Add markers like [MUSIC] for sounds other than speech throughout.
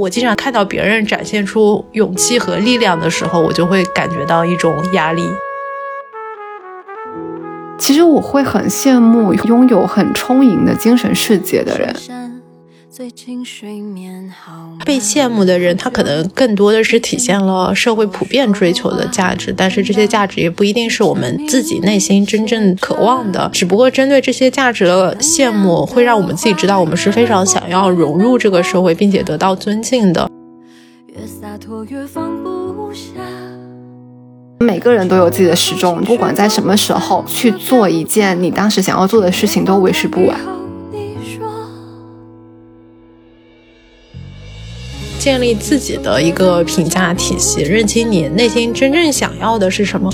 我经常看到别人展现出勇气和力量的时候，我就会感觉到一种压力。其实我会很羡慕拥有很充盈的精神世界的人。被羡慕的人，他可能更多的是体现了社会普遍追求的价值，但是这些价值也不一定是我们自己内心真正渴望的。只不过针对这些价值的羡慕，会让我们自己知道，我们是非常想要融入这个社会，并且得到尊敬的。越洒脱越放不下每个人都有自己的时钟，不管在什么时候去做一件你当时想要做的事情，都为时不晚。建立自己的一个评价体系，认清你内心真正想要的是什么。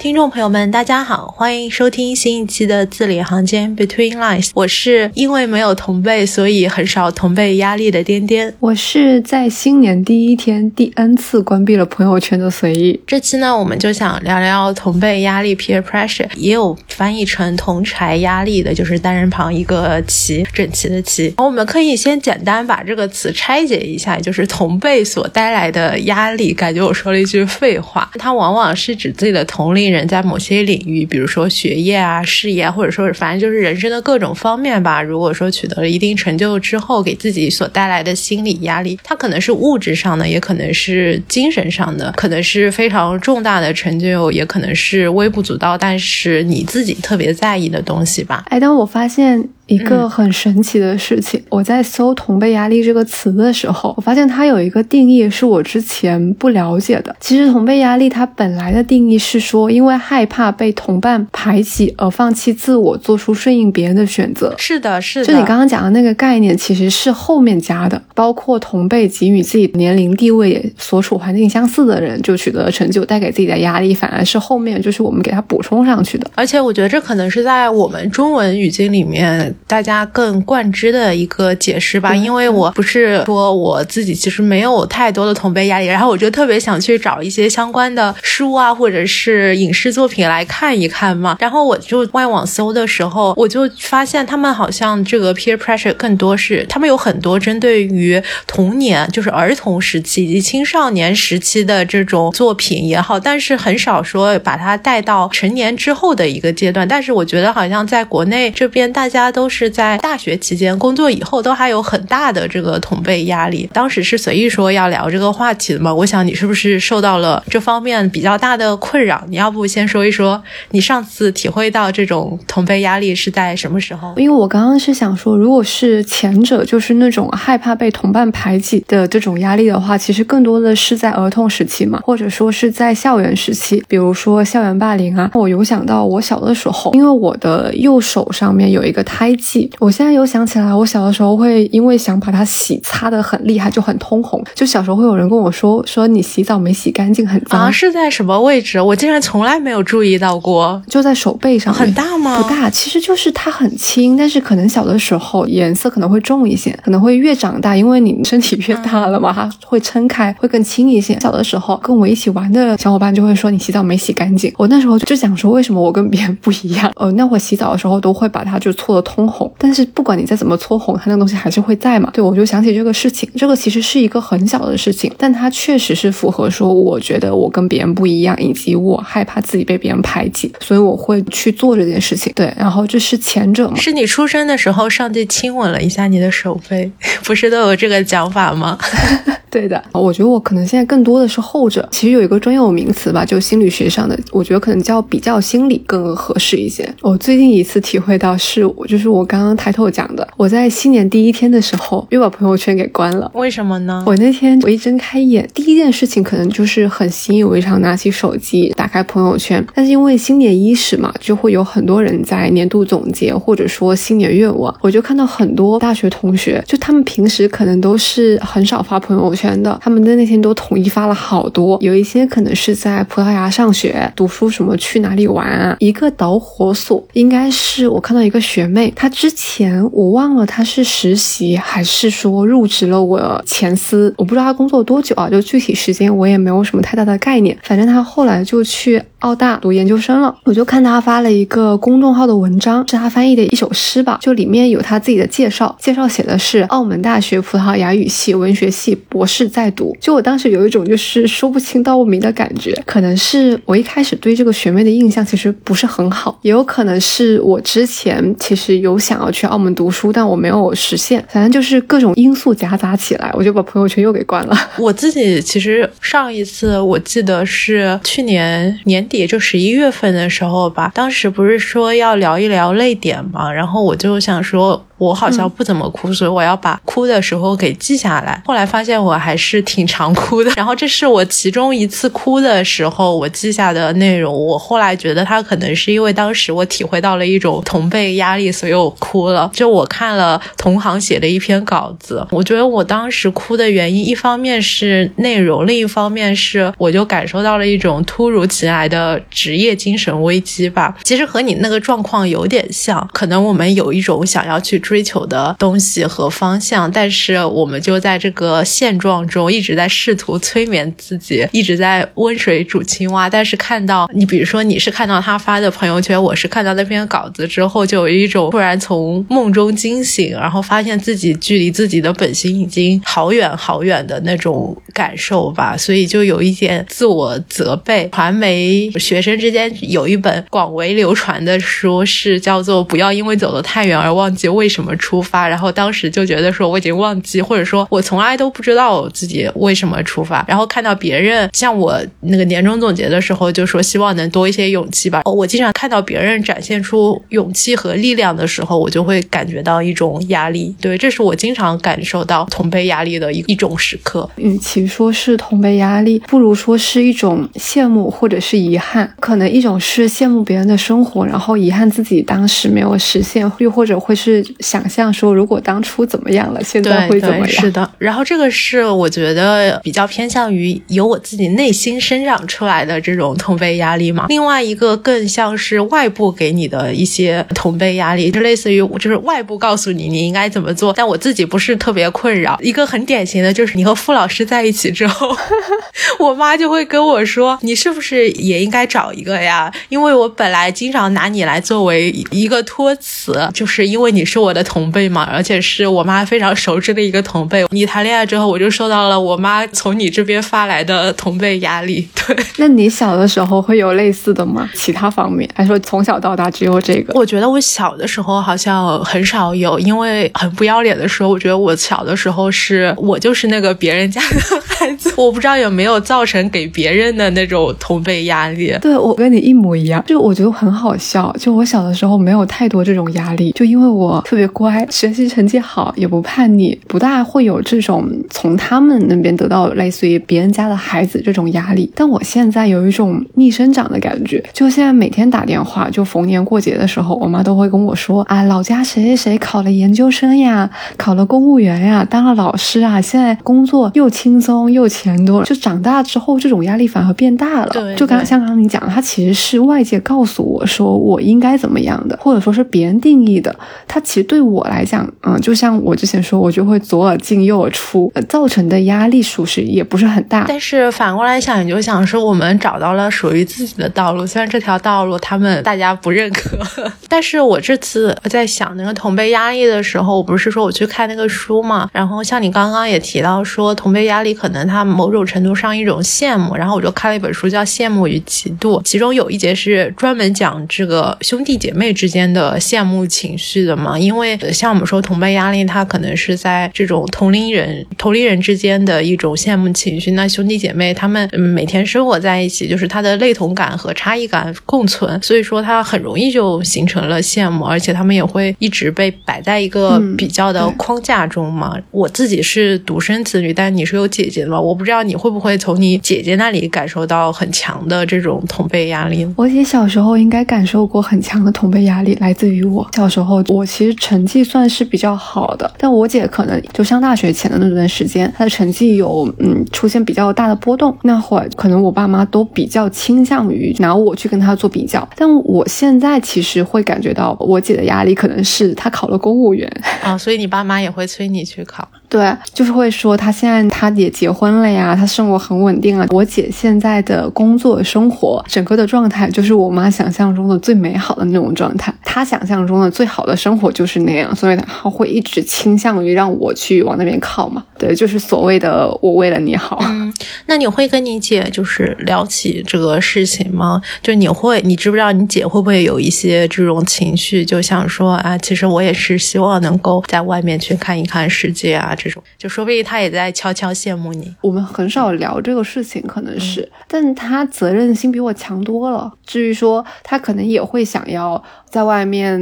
听众朋友们，大家好，欢迎收听新一期的字里行间 Between Lines。我是因为没有同辈，所以很少同辈压力的颠颠。我是在新年第一天第 N 次关闭了朋友圈的随意。这期呢，我们就想聊聊同辈压力 （peer pressure），也有翻译成同柴压力的，就是单人旁一个齐，整齐的齐。我们可以先简单把这个词拆解一下，就是同辈所带来的压力。感觉我说了一句废话，它往往是指自己的同龄。人在某些领域，比如说学业啊、事业，或者说是反正就是人生的各种方面吧。如果说取得了一定成就之后，给自己所带来的心理压力，它可能是物质上的，也可能是精神上的，可能是非常重大的成就，也可能是微不足道，但是你自己特别在意的东西吧。哎，但我发现。一个很神奇的事情，我在搜“同辈压力”这个词的时候，我发现它有一个定义是我之前不了解的。其实“同辈压力”它本来的定义是说，因为害怕被同伴排挤而放弃自我，做出顺应别人的选择。是的，是的。就你刚刚讲的那个概念，其实是后面加的，包括同辈给予自己年龄、地位、所处环境相似的人就取得了成就，带给自己的压力，反而是后面就是我们给他补充上去的。而且我觉得这可能是在我们中文语境里面。大家更贯之的一个解释吧，因为我不是说我自己其实没有太多的同辈压力，然后我就特别想去找一些相关的书啊，或者是影视作品来看一看嘛。然后我就外网搜的时候，我就发现他们好像这个 peer pressure 更多是他们有很多针对于童年，就是儿童时期以及青少年时期的这种作品也好，但是很少说把它带到成年之后的一个阶段。但是我觉得好像在国内这边大家都是。在大学期间工作以后都还有很大的这个同辈压力。当时是随意说要聊这个话题的嘛？我想你是不是受到了这方面比较大的困扰？你要不先说一说你上次体会到这种同辈压力是在什么时候？因为我刚刚是想说，如果是前者，就是那种害怕被同伴排挤的这种压力的话，其实更多的是在儿童时期嘛，或者说是在校园时期，比如说校园霸凌啊。我有想到我小的时候，因为我的右手上面有一个胎记。我现在又想起来，我小的时候会因为想把它洗擦的很厉害，就很通红。就小时候会有人跟我说，说你洗澡没洗干净，很脏。啊，是在什么位置？我竟然从来没有注意到过。就在手背上。很大吗？不大，其实就是它很轻，但是可能小的时候颜色可能会重一些，可能会越长大，因为你身体越大了嘛，它会撑开，会更轻一些。小的时候跟我一起玩的小伙伴就会说你洗澡没洗干净。我那时候就想说，为什么我跟别人不一样？呃，那会洗澡的时候都会把它就搓的通红。但是不管你再怎么搓红，它那个东西还是会在嘛？对，我就想起这个事情，这个其实是一个很小的事情，但它确实是符合说，我觉得我跟别人不一样，以及我害怕自己被别人排挤，所以我会去做这件事情。对，然后这是前者嘛？是你出生的时候，上帝亲吻了一下你的手背，[LAUGHS] 不是都有这个讲法吗？[LAUGHS] 对的，我觉得我可能现在更多的是后者。其实有一个专有名词吧，就心理学上的，我觉得可能叫比较心理更合适一些。我最近一次体会到是，我就是我刚刚抬头讲的，我在新年第一天的时候又把朋友圈给关了。为什么呢？我那天我一睁开眼，第一件事情可能就是很习以为常，拿起手机打开朋友圈。但是因为新年伊始嘛，就会有很多人在年度总结或者说新年愿望，我就看到很多大学同学，就他们平时可能都是很少发朋友圈。的，他们的那天都统一发了好多，有一些可能是在葡萄牙上学、读书，什么去哪里玩啊？一个导火索应该是我看到一个学妹，他之前我忘了他是实习还是说入职了我前司，我不知道他工作多久啊，就具体时间我也没有什么太大的概念。反正他后来就去澳大读研究生了，我就看他发了一个公众号的文章，是他翻译的一首诗吧，就里面有他自己的介绍，介绍写的是澳门大学葡萄牙语系文学系博士在读。就我当时有一种就是说不清道不明的感觉，可能是我一开始对这个学妹的印象其实不是很好，也有可能是我之前其实有想要去澳门读书，但我没有实现，反正就是各种因素夹杂起来，我就把朋友圈又给关了。[LAUGHS] 我自己其实上一次我记得是去年年也，就十一月份的时候吧，当时不是说要聊一聊泪点嘛，然后我就想说。我好像不怎么哭，所以我要把哭的时候给记下来。后来发现我还是挺常哭的。[LAUGHS] 然后这是我其中一次哭的时候，我记下的内容。我后来觉得他可能是因为当时我体会到了一种同辈压力，所以我哭了。就我看了同行写的一篇稿子，我觉得我当时哭的原因，一方面是内容，另一方面是我就感受到了一种突如其来的职业精神危机吧。其实和你那个状况有点像，可能我们有一种想要去。追求的东西和方向，但是我们就在这个现状中一直在试图催眠自己，一直在温水煮青蛙。但是看到你，比如说你是看到他发的朋友圈，我是看到那篇稿子之后，就有一种突然从梦中惊醒，然后发现自己距离自己的本心已经好远好远的那种感受吧。所以就有一点自我责备。传媒学生之间有一本广为流传的书，是叫做《不要因为走得太远而忘记为什么》。怎么出发？然后当时就觉得说我已经忘记，或者说我从来都不知道自己为什么出发。然后看到别人像我那个年终总结的时候，就说希望能多一些勇气吧。我经常看到别人展现出勇气和力量的时候，我就会感觉到一种压力。对，这是我经常感受到同辈压力的一一种时刻。与其说是同辈压力，不如说是一种羡慕或者是遗憾。可能一种是羡慕别人的生活，然后遗憾自己当时没有实现，又或者会是。想象说，如果当初怎么样了，现在会怎么样？是的。然后这个是我觉得比较偏向于由我自己内心生长出来的这种同辈压力嘛。另外一个更像是外部给你的一些同辈压力，就类似于就是外部告诉你你应该怎么做，但我自己不是特别困扰。一个很典型的就是你和傅老师在一起之后，[LAUGHS] 我妈就会跟我说，你是不是也应该找一个呀？因为我本来经常拿你来作为一个托词，就是因为你是我的。同辈嘛，而且是我妈非常熟知的一个同辈。你谈恋爱之后，我就受到了我妈从你这边发来的同辈压力。[LAUGHS] 对，那你小的时候会有类似的吗？其他方面，还是说从小到大只有这个？我觉得我小的时候好像很少有，因为很不要脸的时候，我觉得我小的时候是我就是那个别人家的孩子。[LAUGHS] 我不知道有没有造成给别人的那种同辈压力。对我跟你一模一样，就我觉得很好笑。就我小的时候没有太多这种压力，就因为我特别。乖，学习成绩好，也不叛逆，不大会有这种从他们那边得到类似于别人家的孩子这种压力。但我现在有一种逆生长的感觉，就现在每天打电话，就逢年过节的时候，我妈都会跟我说啊，老家谁谁谁考了研究生呀，考了公务员呀，当了老师啊，现在工作又轻松又钱多。就长大之后，这种压力反而变大了。对，就刚像刚刚你讲，他其实是外界告诉我说我应该怎么样的，或者说是别人定义的，他其实对。我来讲，嗯，就像我之前说，我就会左耳进右耳出，造成的压力属实也不是很大。但是反过来想，你就想说，我们找到了属于自己的道路，虽然这条道路他们大家不认可，[LAUGHS] 但是我这次在想那个同辈压力的时候，我不是说我去看那个书嘛，然后像你刚刚也提到说，同辈压力可能它某种程度上一种羡慕，然后我就看了一本书叫《羡慕与嫉妒》，其中有一节是专门讲这个兄弟姐妹之间的羡慕情绪的嘛，因为。像我们说同辈压力，它可能是在这种同龄人、同龄人之间的一种羡慕情绪。那兄弟姐妹他们每天生活在一起，就是他的类同感和差异感共存，所以说他很容易就形成了羡慕，而且他们也会一直被摆在一个比较的框架中嘛。我自己是独生子女，但你是有姐姐的嘛？我不知道你会不会从你姐姐那里感受到很强的这种同辈压力。我姐小时候应该感受过很强的同辈压力，来自于我小时候，我其实成绩。算是比较好的，但我姐可能就上大学前的那段时间，她的成绩有嗯出现比较大的波动。那会儿可能我爸妈都比较倾向于拿我去跟她做比较，但我现在其实会感觉到我姐的压力可能是她考了公务员啊，所以你爸妈也会催你去考。对，就是会说他现在他也结婚了呀，他生活很稳定啊。我姐现在的工作生活整个的状态就是我妈想象中的最美好的那种状态，她想象中的最好的生活就是那样，所以她会一直倾向于让我去往那边靠嘛。对，就是所谓的我为了你好。嗯，那你会跟你姐就是聊起这个事情吗？就你会，你知不知道你姐会不会有一些这种情绪，就想说啊，其实我也是希望能够在外面去看一看世界啊，这种，就说不定他也在悄悄羡慕你。我们很少聊这个事情，可能是，但他责任心比我强多了。至于说他可能也会想要。在外面，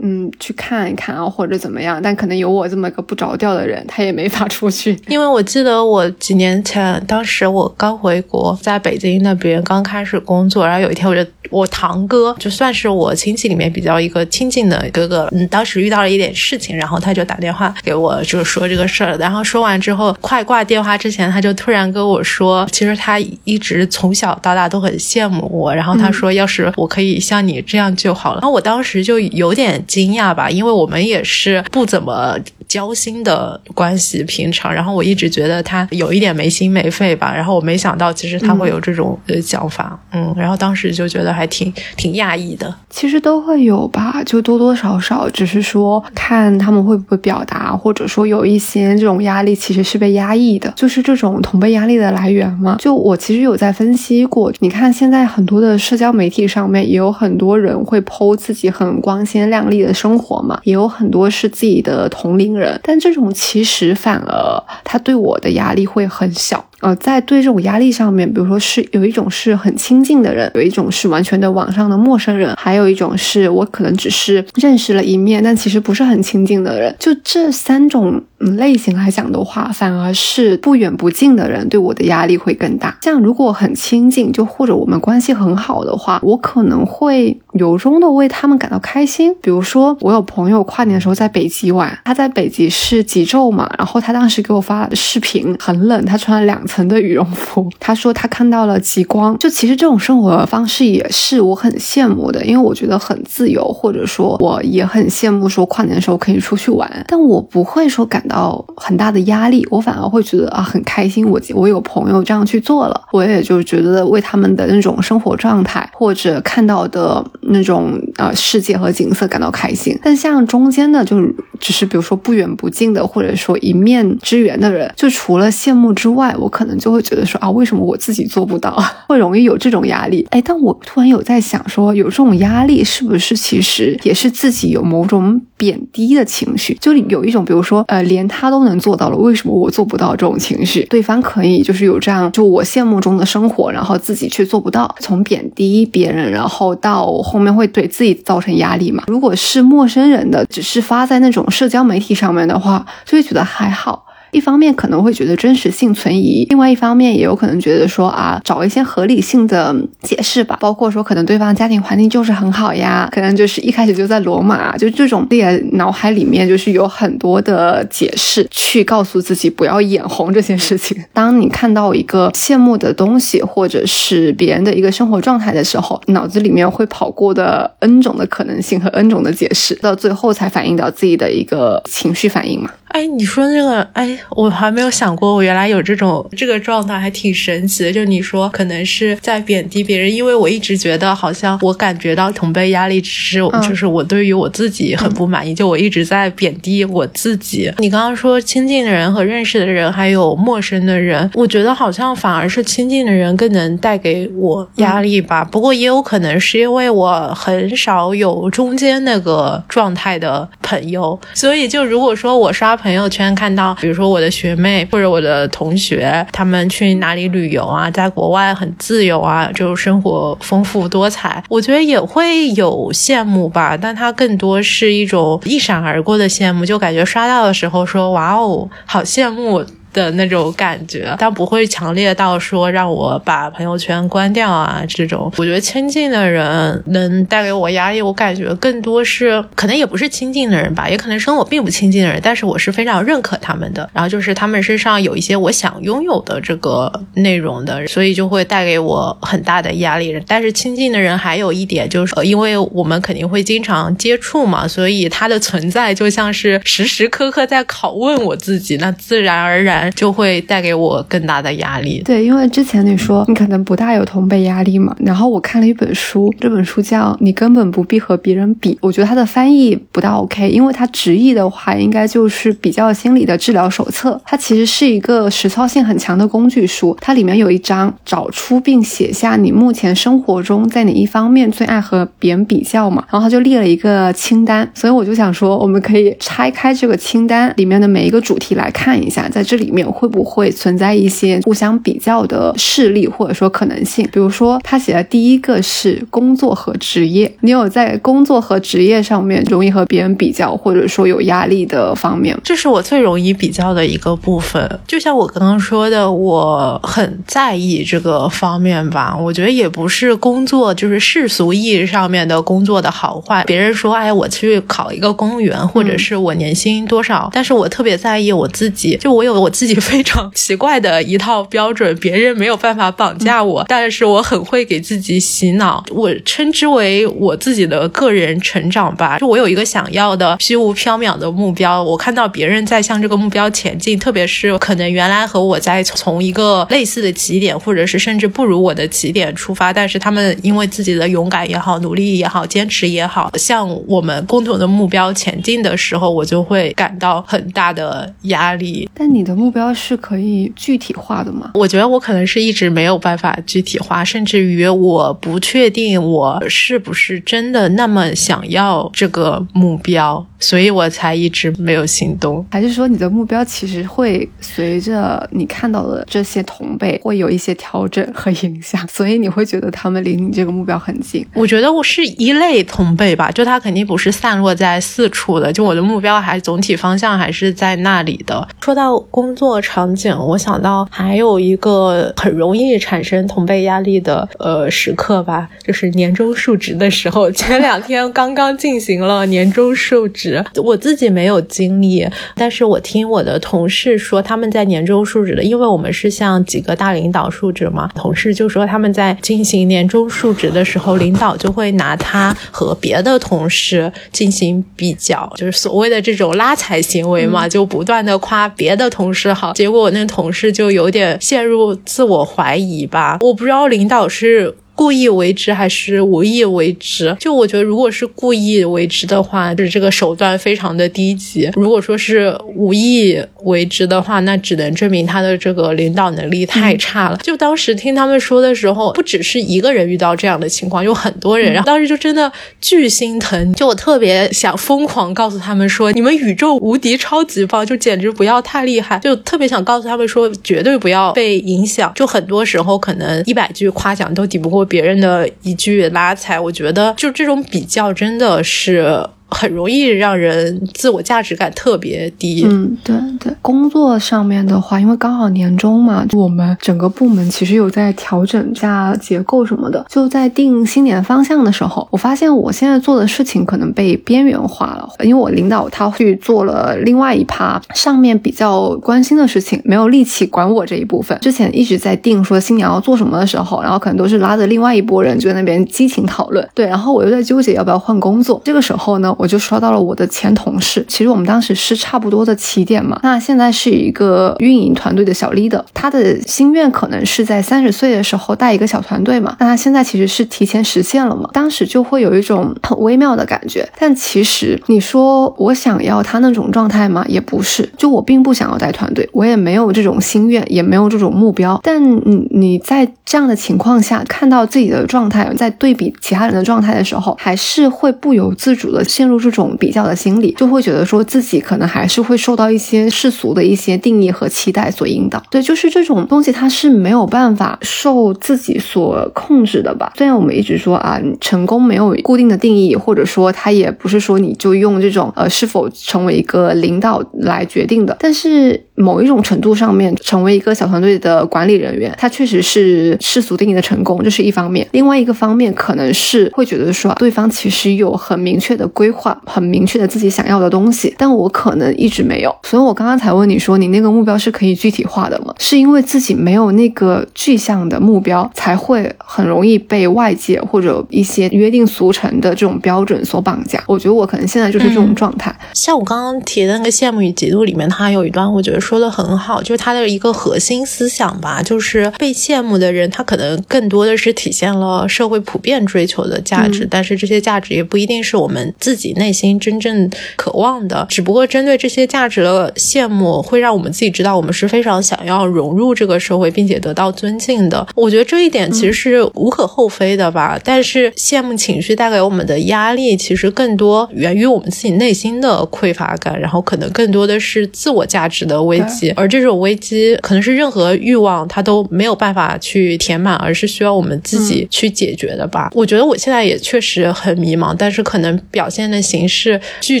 嗯，去看一看啊，或者怎么样，但可能有我这么个不着调的人，他也没法出去。[LAUGHS] 因为我记得我几年前，当时我刚回国，在北京那边刚开始工作，然后有一天，我就我堂哥，就算是我亲戚里面比较一个亲近的哥哥，嗯，当时遇到了一点事情，然后他就打电话给我，就是说这个事儿。然后说完之后，快挂电话之前，他就突然跟我说，其实他一直从小到大都很羡慕我，然后他说，要是我可以像你这样就好了。然后我。当时就有点惊讶吧，因为我们也是不怎么交心的关系，平常。然后我一直觉得他有一点没心没肺吧，然后我没想到其实他会有这种呃想法，嗯。然后当时就觉得还挺挺讶异的。其实都会有吧，就多多少少，只是说看他们会不会表达，或者说有一些这种压力其实是被压抑的，就是这种同辈压力的来源嘛。就我其实有在分析过，你看现在很多的社交媒体上面也有很多人会剖自己很光鲜亮丽的生活嘛，也有很多是自己的同龄人，但这种其实反而他对我的压力会很小。呃，在对这种压力上面，比如说是有一种是很亲近的人，有一种是完全的网上的陌生人，还有一种是我可能只是认识了一面，但其实不是很亲近的人。就这三种类型来讲的话，反而是不远不近的人对我的压力会更大。像如果很亲近，就或者我们关系很好的话，我可能会由衷的为他们感到开心。比如说，我有朋友跨年的时候在北极玩，他在北极是极昼嘛，然后他当时给我发视频，很冷，他穿了两。层的羽绒服，他说他看到了极光。就其实这种生活方式也是我很羡慕的，因为我觉得很自由，或者说我也很羡慕说跨年的时候可以出去玩。但我不会说感到很大的压力，我反而会觉得啊很开心。我我有朋友这样去做了，我也就觉得为他们的那种生活状态或者看到的那种呃世界和景色感到开心。但像中间的，就只是比如说不远不近的，或者说一面之缘的人，就除了羡慕之外，我可。可能就会觉得说啊，为什么我自己做不到？[LAUGHS] 会容易有这种压力。哎，但我突然有在想说，有这种压力是不是其实也是自己有某种贬低的情绪？就有一种，比如说，呃，连他都能做到了，为什么我做不到？这种情绪，对方可以就是有这样，就我羡慕中的生活，然后自己却做不到，从贬低别人，然后到后面会对自己造成压力嘛？如果是陌生人的，只是发在那种社交媒体上面的话，就会觉得还好。一方面可能会觉得真实性存疑，另外一方面也有可能觉得说啊，找一些合理性的解释吧，包括说可能对方家庭环境就是很好呀，可能就是一开始就在罗马，就这种列脑海里面就是有很多的解释，去告诉自己不要眼红这件事情。当你看到一个羡慕的东西，或者是别人的一个生活状态的时候，脑子里面会跑过的 N 种的可能性和 N 种的解释，到最后才反映到自己的一个情绪反应嘛。哎，你说这个，哎，我还没有想过，我原来有这种这个状态，还挺神奇的。就你说，可能是在贬低别人，因为我一直觉得，好像我感觉到同辈压力，只是就是我对于我自己很不满意，就我一直在贬低我自己。你刚刚说亲近的人和认识的人，还有陌生的人，我觉得好像反而是亲近的人更能带给我压力吧。不过也有可能是因为我很少有中间那个状态的朋友，所以就如果说我刷。朋友圈看到，比如说我的学妹或者我的同学，他们去哪里旅游啊，在国外很自由啊，就生活丰富多彩，我觉得也会有羡慕吧，但它更多是一种一闪而过的羡慕，就感觉刷到的时候说哇哦，好羡慕。的那种感觉，但不会强烈到说让我把朋友圈关掉啊这种。我觉得亲近的人能带给我压力，我感觉更多是可能也不是亲近的人吧，也可能是我并不亲近的人，但是我是非常认可他们的。然后就是他们身上有一些我想拥有的这个内容的，所以就会带给我很大的压力。但是亲近的人还有一点就是，因为我们肯定会经常接触嘛，所以他的存在就像是时时刻刻在拷问我自己，那自然而然就会带给我更大的压力。对，因为之前你说你可能不大有同辈压力嘛，然后我看了一本书，这本书叫《你根本不必和别人比》，我觉得它的翻译不大 OK，因为它直译的话应该就是比较心理的治疗手册。它其实是一个实操性很强的工具书，它里面有一章找出并写下你目前生活中在哪一方面最爱和别人比较嘛，然后他就列了一个清单，所以我就想说，我们可以拆开这个清单里面的每一个主题来看一下，在这里面会不会存在一些互相比较的事例或者说可能性。比如说，他写的第一个是工作和职业，你有在工作和职业上面容易和别人比较，或者说有压力的方面？这是我最容易比较的一个部分。就像我刚刚说的，我很在意这个方面吧。我觉得也不是工作，就是世俗意义上面的工作的好坏。别人说，哎，我去考一个公务员，或者是我年薪多少，但是我特别在意我自己，就我有我自己非常奇怪的一套标准，别人没有办法绑架我，但是我很会给自己洗脑，我称之为我自己的个人成长吧。就我有一个想要的虚无缥缈的目标，我看到别人在向这个目标前进，特别是可能原来和我在从一个类似的起点，或者是甚至不如我的起点出发，但是他们因为自己的勇敢也好，努力也好，坚持也好，向我们共同的目标前进的时候，我就会感到很大的压力。但你的目标是可以具体化的吗？我觉得我可能是一直没有办法具体化，甚至于我不确定我是不是真的那么想要这个目标。所以我才一直没有行动，还是说你的目标其实会随着你看到的这些同辈会有一些调整和影响，所以你会觉得他们离你这个目标很近？我觉得我是一类同辈吧，就他肯定不是散落在四处的，就我的目标还总体方向还是在那里的。说到工作场景，我想到还有一个很容易产生同辈压力的呃时刻吧，就是年终述职的时候，前两天刚刚进行了年终述职。我自己没有经历，但是我听我的同事说，他们在年终述职的，因为我们是向几个大领导述职嘛，同事就说他们在进行年终述职的时候，领导就会拿他和别的同事进行比较，就是所谓的这种拉踩行为嘛，就不断的夸别的同事好，结果我那同事就有点陷入自我怀疑吧，我不知道领导是。故意为之还是无意为之？就我觉得，如果是故意为之的话，就是这个手段非常的低级；如果说是无意为之的话，那只能证明他的这个领导能力太差了。就当时听他们说的时候，不只是一个人遇到这样的情况，有很多人。然后当时就真的巨心疼，就我特别想疯狂告诉他们说：“你们宇宙无敌超级棒，就简直不要太厉害。”就特别想告诉他们说：“绝对不要被影响。”就很多时候，可能一百句夸奖都抵不过。别人的一句拉踩，我觉得就这种比较真的是。很容易让人自我价值感特别低。嗯，对对。工作上面的话，因为刚好年终嘛，我们整个部门其实有在调整一下结构什么的。就在定新年方向的时候，我发现我现在做的事情可能被边缘化了，因为我领导他去做了另外一趴上面比较关心的事情，没有力气管我这一部分。之前一直在定说新年要做什么的时候，然后可能都是拉着另外一拨人就在那边激情讨论。对，然后我又在纠结要不要换工作。这个时候呢。我就刷到了我的前同事，其实我们当时是差不多的起点嘛。那现在是一个运营团队的小 leader，他的心愿可能是在三十岁的时候带一个小团队嘛。那他现在其实是提前实现了嘛。当时就会有一种很微妙的感觉。但其实你说我想要他那种状态吗？也不是。就我并不想要带团队，我也没有这种心愿，也没有这种目标。但你你在这样的情况下看到自己的状态，在对比其他人的状态的时候，还是会不由自主的陷入。入这种比较的心理，就会觉得说自己可能还是会受到一些世俗的一些定义和期待所引导。对，就是这种东西，它是没有办法受自己所控制的吧？虽然我们一直说啊，成功没有固定的定义，或者说它也不是说你就用这种呃是否成为一个领导来决定的，但是。某一种程度上面成为一个小团队的管理人员，他确实是世俗定义的成功，这是一方面。另外一个方面可能是会觉得说，对方其实有很明确的规划，很明确的自己想要的东西，但我可能一直没有。所以我刚刚才问你说，你那个目标是可以具体化的吗？是因为自己没有那个具象的目标，才会很容易被外界或者一些约定俗成的这种标准所绑架。我觉得我可能现在就是这种状态。像我刚刚提的那个羡慕与嫉妒里面，它有一段我觉得说的很好，就是他的一个核心思想吧，就是被羡慕的人，他可能更多的是体现了社会普遍追求的价值，但是这些价值也不一定是我们自己内心真正渴望的。只不过针对这些价值的羡慕，会让我们自己知道我们是非常想要融入这个社会，并且得到尊敬的。我觉得这一点其实是无可厚非的吧。但是羡慕情绪带给我们的压力，其实更多源于我们自己内心的匮乏感，然后可能更多的是自我价值的危机。而这种危机可能是任何欲望它都没有办法去填满，而是需要我们自己去解决的吧。我觉得我现在也确实很迷茫，但是可能表现的形式拒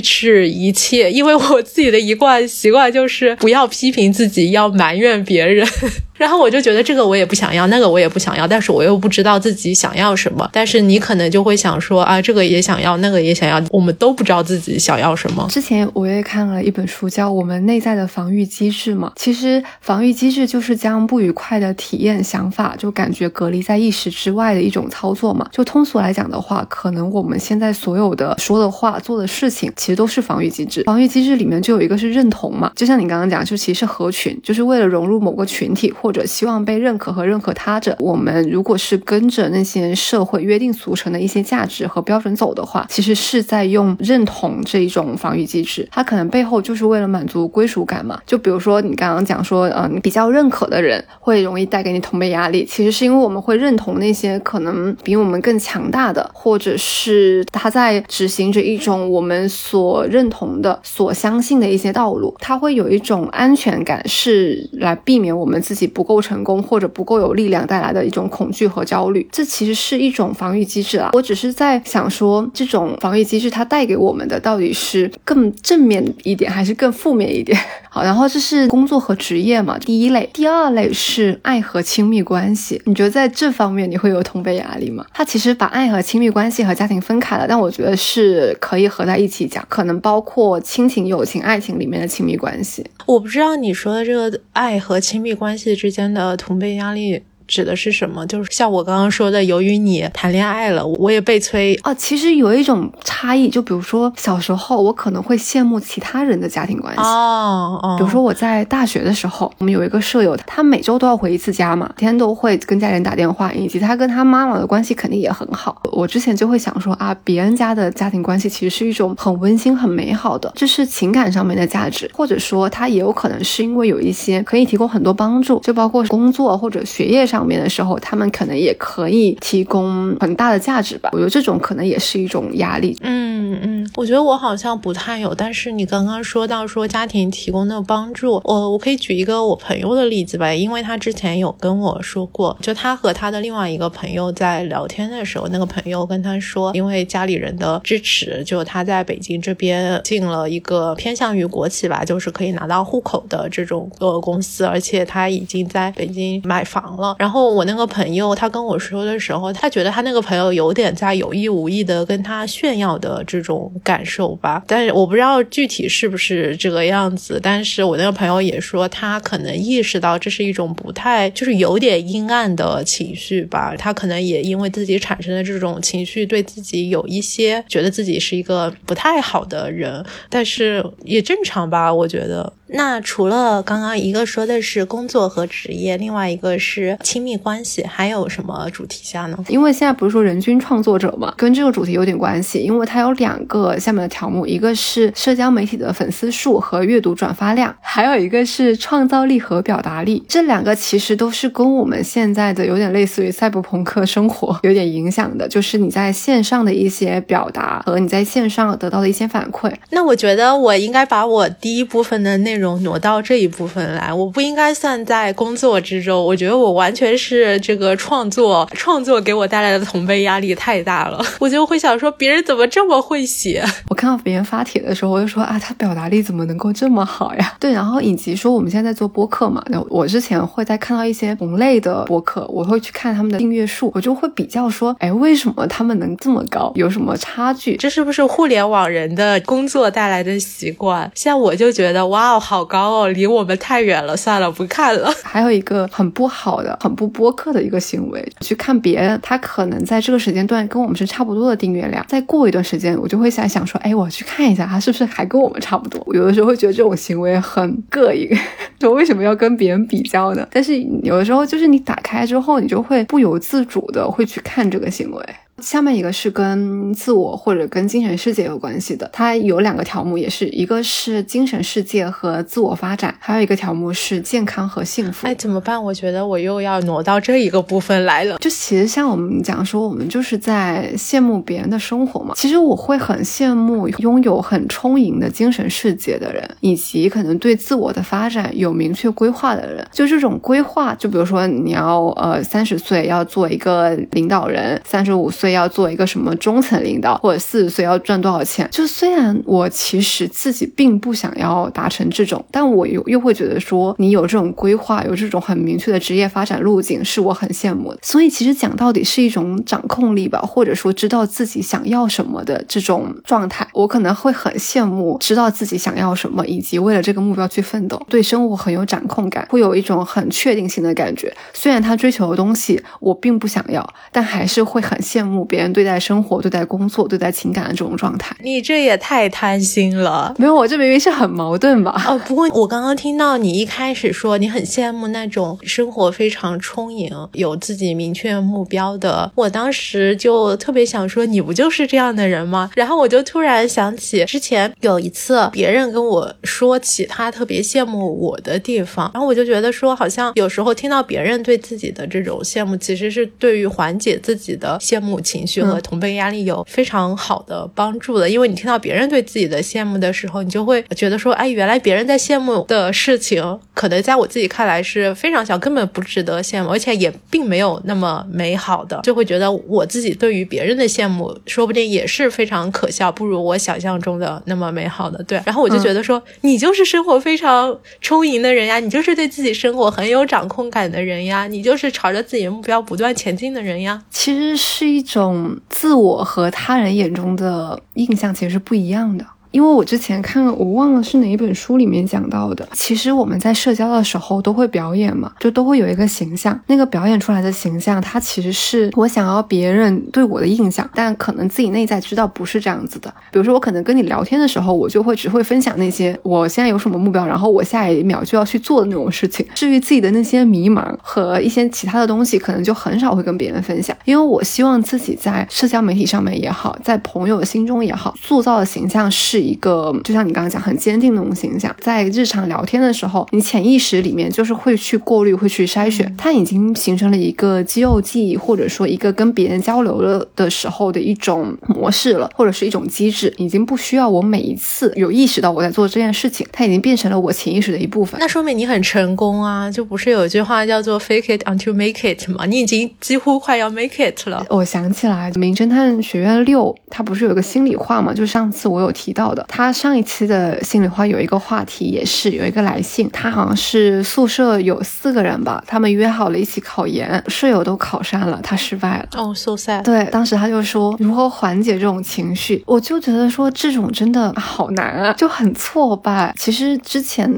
斥一切，因为我自己的一贯习惯就是不要批评自己，要埋怨别人。然后我就觉得这个我也不想要，那个我也不想要，但是我又不知道自己想要什么。但是你可能就会想说啊，这个也想要，那个也想要，我们都不知道自己想要什么。之前我也看了一本书，叫《我们内在的防御机制》嘛。其实防御机制就是将不愉快的体验、想法就感觉隔离在意识之外的一种操作嘛。就通俗来讲的话，可能我们现在所有的说的话、做的事情，其实都是防御机制。防御机制里面就有一个是认同嘛，就像你刚刚讲，就其实合群，就是为了融入某个群体或。或者希望被认可和认可他者，我们如果是跟着那些社会约定俗成的一些价值和标准走的话，其实是在用认同这一种防御机制。它可能背后就是为了满足归属感嘛。就比如说你刚刚讲说，嗯，你比较认可的人会容易带给你同辈压力，其实是因为我们会认同那些可能比我们更强大的，或者是他在执行着一种我们所认同的、所相信的一些道路，他会有一种安全感，是来避免我们自己不。不够成功或者不够有力量带来的一种恐惧和焦虑，这其实是一种防御机制啊。我只是在想说，这种防御机制它带给我们的到底是更正面一点，还是更负面一点？好，然后这是工作和职业嘛，第一类，第二类是爱和亲密关系。你觉得在这方面你会有同辈压力吗？他其实把爱和亲密关系和家庭分开了，但我觉得是可以合在一起讲，可能包括亲情、友情、爱情里面的亲密关系。我不知道你说的这个爱和亲密关系之。间的同辈压力。指的是什么？就是像我刚刚说的，由于你谈恋爱了，我也被催啊。其实有一种差异，就比如说小时候，我可能会羡慕其他人的家庭关系哦哦。比如说我在大学的时候，我们有一个舍友，他每周都要回一次家嘛，天天都会跟家人打电话，以及他跟他妈妈的关系肯定也很好。我之前就会想说啊，别人家的家庭关系其实是一种很温馨、很美好的，这是情感上面的价值，或者说他也有可能是因为有一些可以提供很多帮助，就包括工作或者学业上。上面的时候，他们可能也可以提供很大的价值吧。我觉得这种可能也是一种压力。嗯嗯，我觉得我好像不太有。但是你刚刚说到说家庭提供的帮助，我我可以举一个我朋友的例子吧，因为他之前有跟我说过，就他和他的另外一个朋友在聊天的时候，那个朋友跟他说，因为家里人的支持，就他在北京这边进了一个偏向于国企吧，就是可以拿到户口的这种呃公司，而且他已经在北京买房了，然后。然后我那个朋友他跟我说的时候，他觉得他那个朋友有点在有意无意的跟他炫耀的这种感受吧，但是我不知道具体是不是这个样子。但是我那个朋友也说，他可能意识到这是一种不太，就是有点阴暗的情绪吧。他可能也因为自己产生的这种情绪，对自己有一些觉得自己是一个不太好的人，但是也正常吧，我觉得。那除了刚刚一个说的是工作和职业，另外一个是亲密关系，还有什么主题下呢？因为现在不是说人均创作者嘛，跟这个主题有点关系，因为它有两个下面的条目，一个是社交媒体的粉丝数和阅读转发量，还有一个是创造力和表达力。这两个其实都是跟我们现在的有点类似于赛博朋克生活有点影响的，就是你在线上的一些表达和你在线上得到的一些反馈。那我觉得我应该把我第一部分的内。容挪到这一部分来，我不应该算在工作之中。我觉得我完全是这个创作，创作给我带来的同辈压力太大了。[LAUGHS] 我就会想说，别人怎么这么会会写。[LAUGHS] 我看到别人发帖的时候，我就说啊，他表达力怎么能够这么好呀？[LAUGHS] 对，然后以及说我们现在在做播客嘛，那我之前会在看到一些同类的播客，我会去看他们的订阅数，我就会比较说，哎，为什么他们能这么高？有什么差距？这是不是互联网人的工作带来的习惯？像我就觉得，哇哦，好高哦，离我们太远了，算了，不看了。还有一个很不好的、很不播客的一个行为，去看别人，他可能在这个时间段跟我们是差不多的订阅量，再过一段时间，我就会想想说，哎，我去看一下，他是不是还跟我们差不多？我有的时候会觉得这种行为很膈应，[LAUGHS] 就为什么要跟别人比较呢？但是有的时候就是你打开之后，你就会不由自主的会去看这个行为。下面一个是跟自我或者跟精神世界有关系的，它有两个条目，也是一个是精神世界和自我发展，还有一个条目是健康和幸福。哎，怎么办？我觉得我又要挪到这一个部分来了。就其实像我们讲说，我们就是在羡慕别人的生活嘛。其实我会很羡慕拥有很充盈的精神世界的人，以及可能对自我的发展有明确规划的人。就这种规划，就比如说你要呃三十岁要做一个领导人，三十五岁。要做一个什么中层领导，或者四十岁要赚多少钱？就虽然我其实自己并不想要达成这种，但我又又会觉得说，你有这种规划，有这种很明确的职业发展路径，是我很羡慕的。所以其实讲到底是一种掌控力吧，或者说知道自己想要什么的这种状态。我可能会很羡慕知道自己想要什么，以及为了这个目标去奋斗，对生活很有掌控感，会有一种很确定性的感觉。虽然他追求的东西我并不想要，但还是会很羡慕。别人对待生活、对待工作、对待情感的这种状态，你这也太贪心了。没有，我这明明是很矛盾吧？哦，不过我刚刚听到你一开始说你很羡慕那种生活非常充盈、有自己明确目标的，我当时就特别想说，你不就是这样的人吗？然后我就突然想起之前有一次别人跟我说起他特别羡慕我的地方，然后我就觉得说，好像有时候听到别人对自己的这种羡慕，其实是对于缓解自己的羡慕。情绪和同辈压力有非常好的帮助的，因为你听到别人对自己的羡慕的时候，你就会觉得说，哎，原来别人在羡慕的事情，可能在我自己看来是非常小，根本不值得羡慕，而且也并没有那么美好的，就会觉得我自己对于别人的羡慕，说不定也是非常可笑，不如我想象中的那么美好的。对，然后我就觉得说，你就是生活非常充盈的人呀，你就是对自己生活很有掌控感的人呀，你就是朝着自己的目标不断前进的人呀。其实是一种。自我和他人眼中的印象其实是不一样的。因为我之前看，我忘了是哪一本书里面讲到的。其实我们在社交的时候都会表演嘛，就都会有一个形象。那个表演出来的形象，它其实是我想要别人对我的印象，但可能自己内在知道不是这样子的。比如说，我可能跟你聊天的时候，我就会只会分享那些我现在有什么目标，然后我下一秒就要去做的那种事情。至于自己的那些迷茫和一些其他的东西，可能就很少会跟别人分享。因为我希望自己在社交媒体上面也好，在朋友心中也好，塑造的形象是。一个就像你刚刚讲很坚定那种形象，在日常聊天的时候，你潜意识里面就是会去过滤、会去筛选，它已经形成了一个肌肉记忆，或者说一个跟别人交流了的时候的一种模式了，或者是一种机制，已经不需要我每一次有意识到我在做这件事情，它已经变成了我潜意识的一部分。那说明你很成功啊！就不是有一句话叫做 “fake it until make it” 吗？你已经几乎快要 make it 了。我想起来，《名侦探学院六》它不是有个心里话吗？就上次我有提到。他上一期的心里话有一个话题，也是有一个来信。他好像是宿舍有四个人吧，他们约好了一起考研，舍友都考上了，他失败了。哦，so sad。对，当时他就说如何缓解这种情绪，我就觉得说这种真的好难啊，就很挫败。其实之前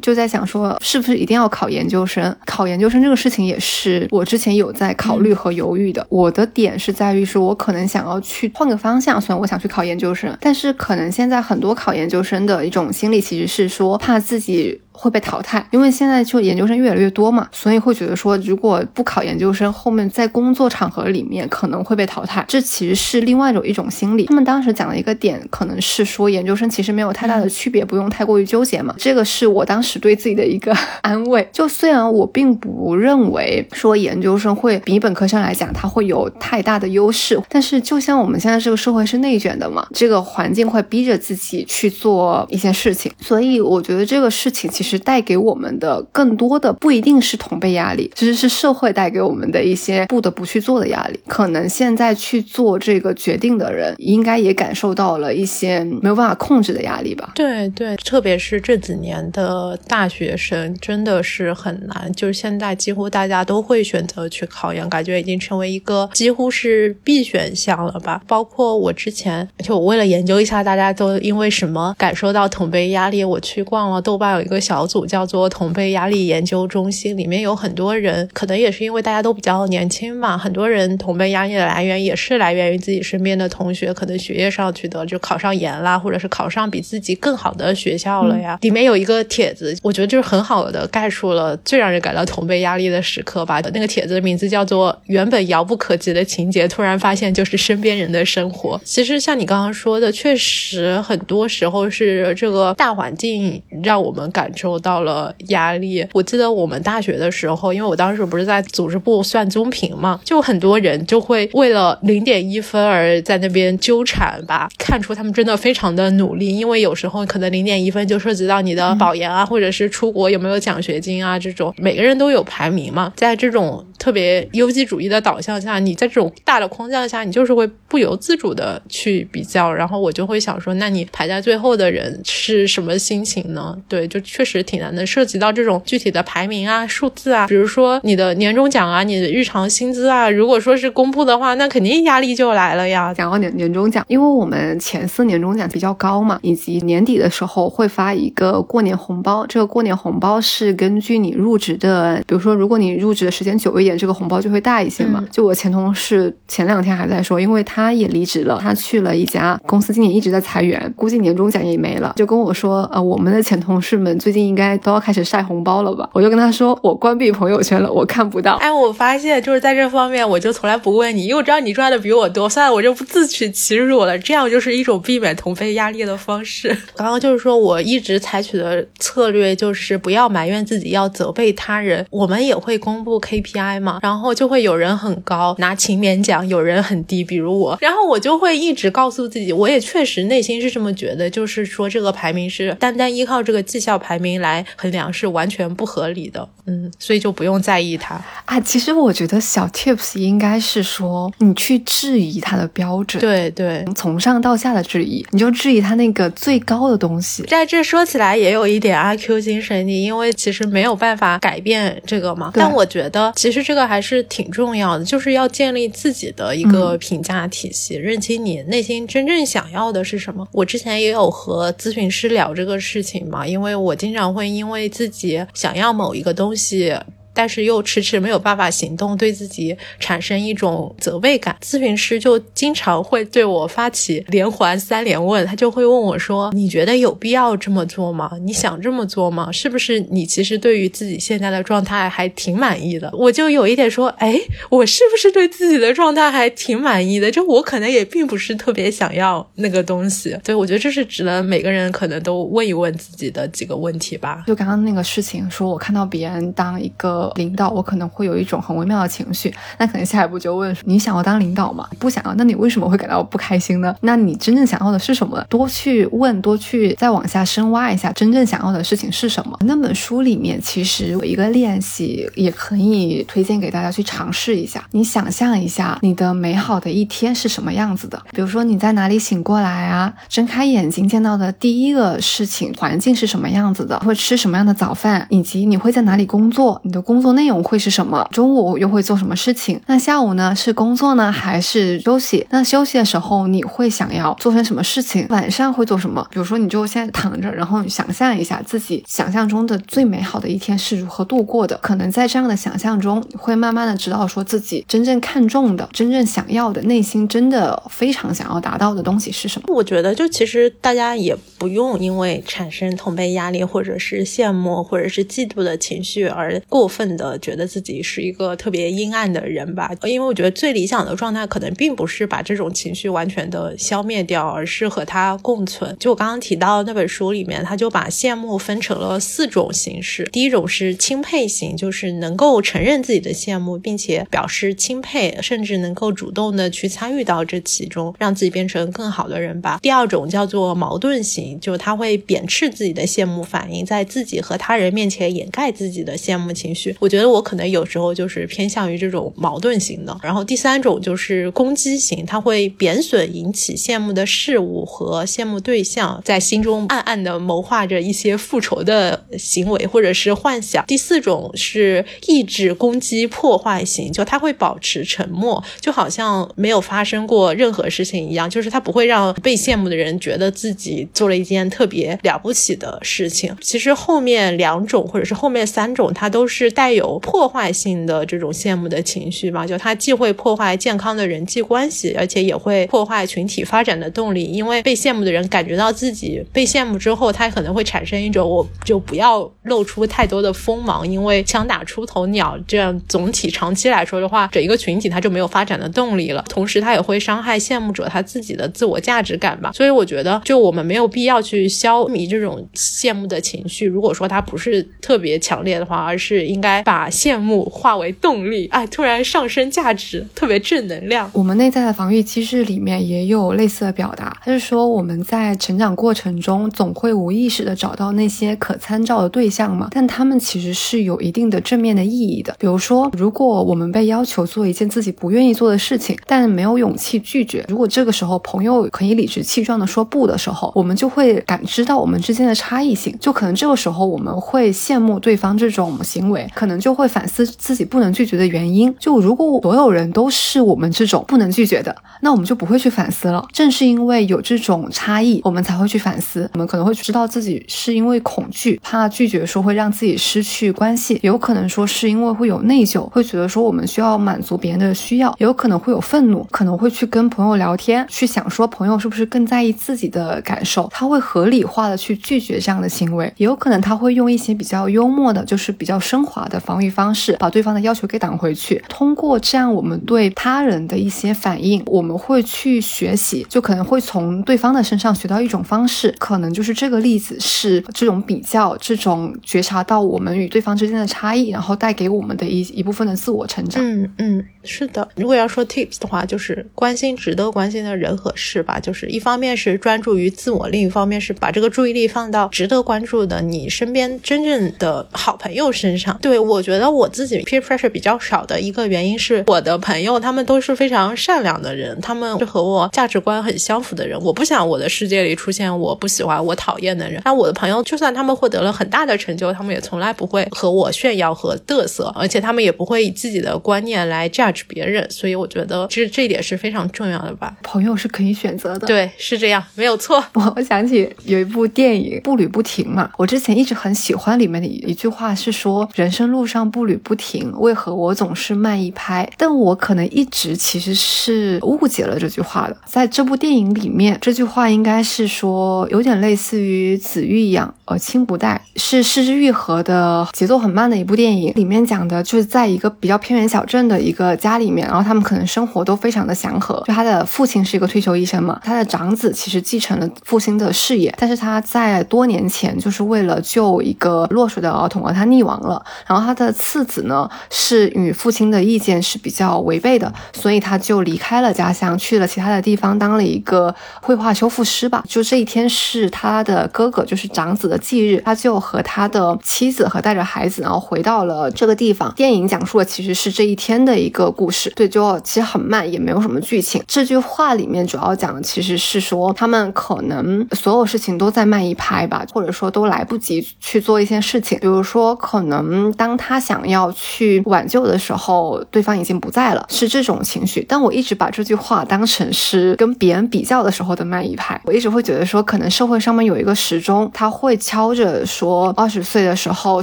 就在想说，是不是一定要考研究生？考研究生这个事情也是我之前有在考虑和犹豫的。我的点是在于说，我可能想要去换个方向，虽然我想去考研究生，但是可能现在。很多考研究生的一种心理，其实是说怕自己。会被淘汰，因为现在就研究生越来越多嘛，所以会觉得说，如果不考研究生，后面在工作场合里面可能会被淘汰。这其实是另外一种一种心理。他们当时讲的一个点，可能是说研究生其实没有太大的区别，不用太过于纠结嘛。这个是我当时对自己的一个 [LAUGHS] 安慰。就虽然我并不认为说研究生会比本科生来讲，它会有太大的优势，但是就像我们现在这个社会是内卷的嘛，这个环境会逼着自己去做一些事情，所以我觉得这个事情其实。实带给我们的更多的不一定是同辈压力，其实是社会带给我们的一些不得不去做的压力。可能现在去做这个决定的人，应该也感受到了一些没有办法控制的压力吧？对对，特别是这几年的大学生，真的是很难。就是现在几乎大家都会选择去考研，感觉已经成为一个几乎是必选项了吧？包括我之前，就我为了研究一下大家都因为什么感受到同辈压力，我去逛了豆瓣有一个小组叫做“同辈压力研究中心”，里面有很多人，可能也是因为大家都比较年轻嘛，很多人同辈压力的来源也是来源于自己身边的同学，可能学业上取得就考上研啦，或者是考上比自己更好的学校了呀。里面有一个帖子，我觉得就是很好的概述了最让人感到同辈压力的时刻吧。那个帖子的名字叫做“原本遥不可及的情节，突然发现就是身边人的生活”。其实像你刚刚说的，确实很多时候是这个大环境让我们感受到了压力。我记得我们大学的时候，因为我当时不是在组织部算综评嘛，就很多人就会为了零点一分而在那边纠缠吧。看出他们真的非常的努力，因为有时候可能零点一分就涉及到你的保研啊，或者是出国有没有奖学金啊这种，每个人都有排名嘛。在这种特别优绩主义的导向下，你在这种大的框架下，你就是会不由自主的去比较。然后我就会想说，那你排在最后的人是什么心情呢？对，就确实挺难的，涉及到这种具体的排名啊、数字啊，比如说你的年终奖啊、你的日常薪资啊，如果说是公布的话，那肯定压力就来了呀。讲到年年终奖，因为我们前四年终奖比较高嘛，以及年底的时候会发一个过年红包，这个过年红包是根据你入职的，比如说如果你入职的时间久一点。这个红包就会大一些嘛？就我前同事前两天还在说，因为他也离职了，他去了一家公司，今年一直在裁员，估计年终奖也没了，就跟我说，呃，我们的前同事们最近应该都要开始晒红包了吧？我就跟他说，我关闭朋友圈了，我看不到。哎，我发现就是在这方面，我就从来不问你，因为我知道你赚的比我多，算了，我就不自取其辱了。这样就是一种避免同辈压力的方式。[LAUGHS] 刚刚就是说我一直采取的策略就是不要埋怨自己，要责备他人。我们也会公布 KPI。嘛，然后就会有人很高拿勤勉奖，有人很低，比如我，然后我就会一直告诉自己，我也确实内心是这么觉得，就是说这个排名是单单依靠这个绩效排名来衡量是完全不合理的，嗯，所以就不用在意它啊。其实我觉得小 tips 应该是说你去质疑它的标准，对对，从上到下的质疑，你就质疑它那个最高的东西。在这说起来也有一点阿 Q 精神，你因为其实没有办法改变这个嘛，但我觉得其实。这个还是挺重要的，就是要建立自己的一个评价体系，认清你内心真正想要的是什么。我之前也有和咨询师聊这个事情嘛，因为我经常会因为自己想要某一个东西。但是又迟迟没有办法行动，对自己产生一种责备感。咨询师就经常会对我发起连环三连问，他就会问我说：“你觉得有必要这么做吗？你想这么做吗？是不是你其实对于自己现在的状态还挺满意的？”我就有一点说：“哎，我是不是对自己的状态还挺满意的？就我可能也并不是特别想要那个东西。”所以我觉得这是值得每个人可能都问一问自己的几个问题吧。就刚刚那个事情，说我看到别人当一个。领导，我可能会有一种很微妙的情绪，那可能下一步就问：你想要当领导吗？不想要，那你为什么会感到不开心呢？那你真正想要的是什么？多去问，多去再往下深挖一下，真正想要的事情是什么？那本书里面其实有一个练习，也可以推荐给大家去尝试一下。你想象一下，你的美好的一天是什么样子的？比如说你在哪里醒过来啊？睁开眼睛见到的第一个事情，环境是什么样子的？会吃什么样的早饭？以及你会在哪里工作？你的。工作内容会是什么？中午又会做什么事情？那下午呢？是工作呢，还是休息？那休息的时候你会想要做成什么事情？晚上会做什么？比如说，你就现在躺着，然后想象一下自己想象中的最美好的一天是如何度过的。可能在这样的想象中，你会慢慢的知道说自己真正看重的、真正想要的、内心真的非常想要达到的东西是什么？我觉得，就其实大家也不用因为产生同辈压力，或者是羡慕，或者是嫉妒的情绪而过分。分的觉得自己是一个特别阴暗的人吧。因为我觉得最理想的状态可能并不是把这种情绪完全的消灭掉，而是和它共存。就我刚刚提到那本书里面，他就把羡慕分成了四种形式。第一种是钦佩型，就是能够承认自己的羡慕，并且表示钦佩，甚至能够主动的去参与到这其中，让自己变成更好的人吧。第二种叫做矛盾型，就他会贬斥自己的羡慕反应，在自己和他人面前掩盖自己的羡慕情绪。我觉得我可能有时候就是偏向于这种矛盾型的。然后第三种就是攻击型，他会贬损引起羡慕的事物和羡慕对象，在心中暗暗的谋划着一些复仇的行为或者是幻想。第四种是抑制攻击破坏型，就他会保持沉默，就好像没有发生过任何事情一样，就是他不会让被羡慕的人觉得自己做了一件特别了不起的事情。其实后面两种或者是后面三种，它都是带有破坏性的这种羡慕的情绪吧，就它既会破坏健康的人际关系，而且也会破坏群体发展的动力。因为被羡慕的人感觉到自己被羡慕之后，他可能会产生一种我就不要露出太多的锋芒，因为枪打出头鸟，这样总体长期来说的话，整一个群体他就没有发展的动力了。同时，他也会伤害羡慕者他自己的自我价值感吧。所以，我觉得就我们没有必要去消弭这种羡慕的情绪。如果说它不是特别强烈的话，而是应该把羡慕化为动力，哎，突然上升价值，特别正能量。我们内在的防御机制里面也有类似的表达，它是说我们在成长过程中总会无意识的找到那些可参照的对象嘛，但他们其实是有一定的正面的意义的。比如说，如果我们被要求做一件自己不愿意做的事情，但没有勇气拒绝，如果这个时候朋友可以理直气壮的说不的时候，我们就会感知到我们之间的差异性，就可能这个时候我们会羡慕对方这种行为，可能就会反思自己不能拒绝的原因。就如果所有人都是我们这种不能拒绝的，那我们就不会去反思了。正是因为有这种差异，我们才会去反思。我们可能会知道自己是因为恐惧，怕拒绝说会让自己失去关系，有可能说是因为会有内疚，会觉得说我们需要满足别人的需要，也有可能会有愤怒，可能会去跟朋友聊天，去想说朋友是不是更在意自己的感受，他会合理化的去拒绝这样的行为，也有可能他会用一些比较幽默的，就是比较升华的防御方式，把对方的要求给挡回去。通过这样，我们对他人的一些反应，我们会去学习，就可能会从对方的身上学到一种方式，可能就是这个例子是这种比较，这种觉察到我们与对方之间的差异，然后带给我们的一一部分的自我成长。嗯嗯，是的。如果要说 tips 的话，就是关心值得关心的人和事吧，就是一方面是专注于自我，另一方面是把这个注意力放到值得关注的你身边真正的好朋友身上。对我觉得我自己 peer pressure 比较少的一个原因是，我的朋友他们都是非常善良的人，他们是和我价值观很相符的人。我不想我的世界里出现我不喜欢、我讨厌的人。那我的朋友，就算他们获得了很大的成就，他们也从来不会和我炫耀和嘚瑟，而且他们也不会以自己的观念来 judge 别人。所以我觉得，其实这一点是非常重要的吧。朋友是可以选择的，对，是这样，没有错。我 [LAUGHS] 我想起有一部电影《步履不停》嘛，我之前一直很喜欢里面的一一句话是说：“人生路上步履不停，为何我总是慢一拍？”但我可能一直其实是误解了这句话的。在这部电影里面，这句话应该是说，有点类似于子欲养而亲不待，是失之愈合的节奏很慢的一部电影。里面讲的就是在一个比较偏远小镇的一个家里面，然后他们可能生活都非常的祥和。就他的父亲是一个退休医生嘛，他的长子其实继承了父亲的事业，但是他在多年前就是为了救一个落水的儿童而他溺亡了。然后他的次子呢，是与父亲的意见是比较违背的，所以他就离开了家乡，去了其他的地方当了一个绘画修复师吧。就这一天是他的哥哥，就是长子的忌日，他就和他的妻子和带着孩子，然后回到了这个地方。电影讲述的其实是这一天的一个故事，对，就其实很慢，也没有什么剧情。这句话里面主要讲的其实是说，他们可能所有事情都在慢一拍吧，或者说都来不及去做一些事情。比如说，可能当他想要去挽救的时候，对方已经不在了，是这种情绪。但我一直把这句话当成是跟别人比较的时候的慢一拍。我一直会觉得说，可能社会上面有一个时钟，它会敲着说，二十岁的时候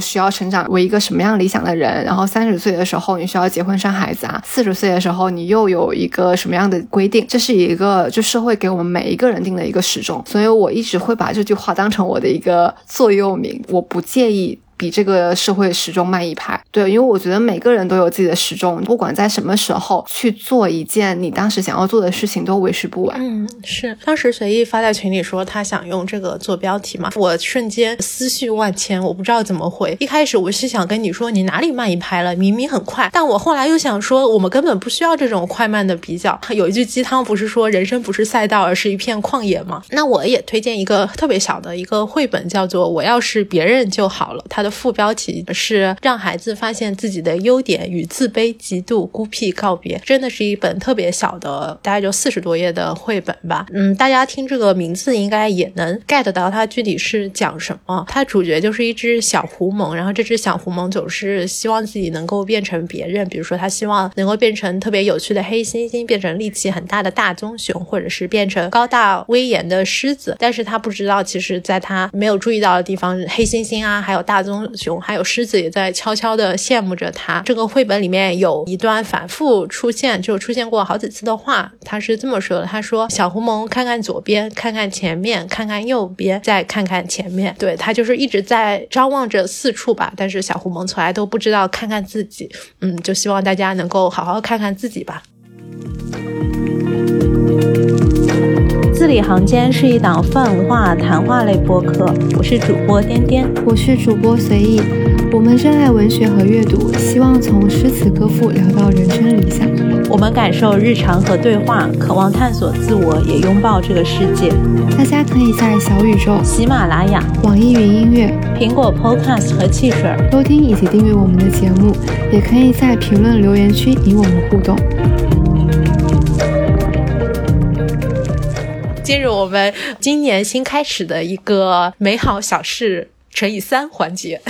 需要成长为一个什么样理想的人，然后三十岁的时候你需要结婚生孩子啊，四十岁的时候你又有一个什么样的规定？这是一个就社会给我们每一个人定的一个时钟。所以我一直会把这句话当成我的一个座右铭，我不介意。比这个社会时钟慢一拍。对，因为我觉得每个人都有自己的时钟，不管在什么时候去做一件你当时想要做的事情，都为时不晚。嗯，是。当时随意发在群里说他想用这个做标题嘛，我瞬间思绪万千，我不知道怎么回。一开始我是想跟你说你哪里慢一拍了，明明很快。但我后来又想说，我们根本不需要这种快慢的比较。有一句鸡汤不是说人生不是赛道，而是一片旷野吗？那我也推荐一个特别小的一个绘本，叫做《我要是别人就好了》。它的副标题是“让孩子发现自己的优点与自卑、极度、孤僻告别”。真的是一本特别小的，大概就四十多页的绘本吧。嗯，大家听这个名字应该也能 get 到它具体是讲什么。它主角就是一只小狐獴，然后这只小狐獴总是希望自己能够变成别人，比如说他希望能够变成特别有趣的黑猩猩，变成力气很大的大棕熊，或者是变成高大威严的狮子。但是他不知道，其实在他没有注意到的地方，黑猩猩啊，还有大棕熊，还有狮子也在悄悄的羡慕着他。这个绘本里面有一段反复出现，就出现过好几次的话，他是这么说的：他说，小狐獴看看左边，看看前面，看看右边，再看看前面。对他就是一直在张望着四处吧。但是小狐獴从来都不知道看看自己。嗯，就希望大家能够好好看看自己吧。字里行间是一档泛文化谈话类播客，我是主播颠颠，我是主播随意。我们热爱文学和阅读，希望从诗词歌赋聊到人生理想。我们感受日常和对话，渴望探索自我，也拥抱这个世界。大家可以在小宇宙、喜马拉雅、网易云音乐、苹果 Podcast 和汽水收听以及订阅我们的节目，也可以在评论留言区与我们互动。进入我们今年新开始的一个美好小事乘以三环节。